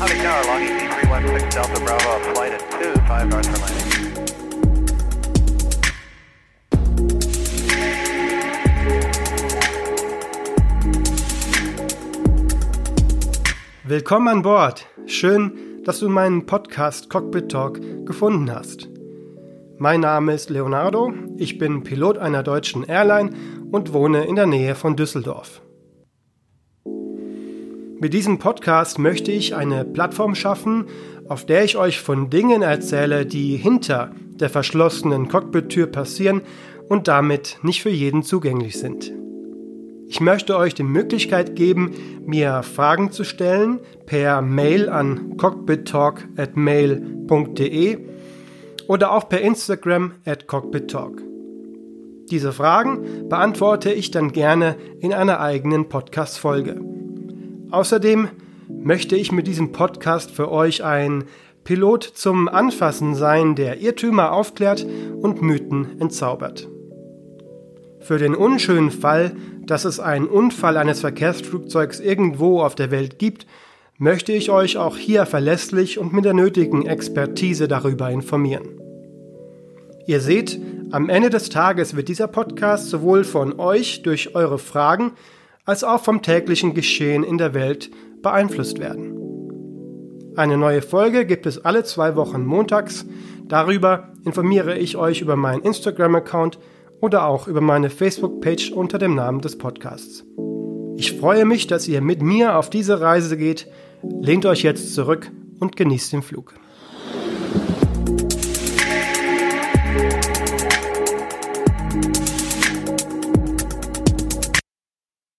Howdy Tower, long ET 316 Delta Bravo, flight at 2, 5 north for landing. Willkommen an Bord. Schön, dass du meinen Podcast Cockpit Talk gefunden hast. Mein Name ist Leonardo, ich bin Pilot einer deutschen Airline und wohne in der Nähe von Düsseldorf. Mit diesem Podcast möchte ich eine Plattform schaffen, auf der ich euch von Dingen erzähle, die hinter der verschlossenen Cockpit-Tür passieren und damit nicht für jeden zugänglich sind. Ich möchte euch die Möglichkeit geben, mir Fragen zu stellen per Mail an cockpittalk@mail.de oder auch per Instagram at cockpittalk. Diese Fragen beantworte ich dann gerne in einer eigenen Podcast-Folge. Außerdem möchte ich mit diesem Podcast für euch ein Pilot zum Anfassen sein, der Irrtümer aufklärt und Mythen entzaubert. Für den unschönen Fall, dass es einen Unfall eines Verkehrsflugzeugs irgendwo auf der Welt gibt, möchte ich euch auch hier verlässlich und mit der nötigen Expertise darüber informieren. Ihr seht, am Ende des Tages wird dieser Podcast sowohl von euch durch eure Fragen als auch vom täglichen Geschehen in der Welt beeinflusst werden. Eine neue Folge gibt es alle zwei Wochen montags. Darüber informiere ich euch über meinen Instagram-Account oder auch über meine Facebook-Page unter dem Namen des Podcasts. Ich freue mich, dass ihr mit mir auf diese Reise geht. Lehnt euch jetzt zurück und genießt den Flug.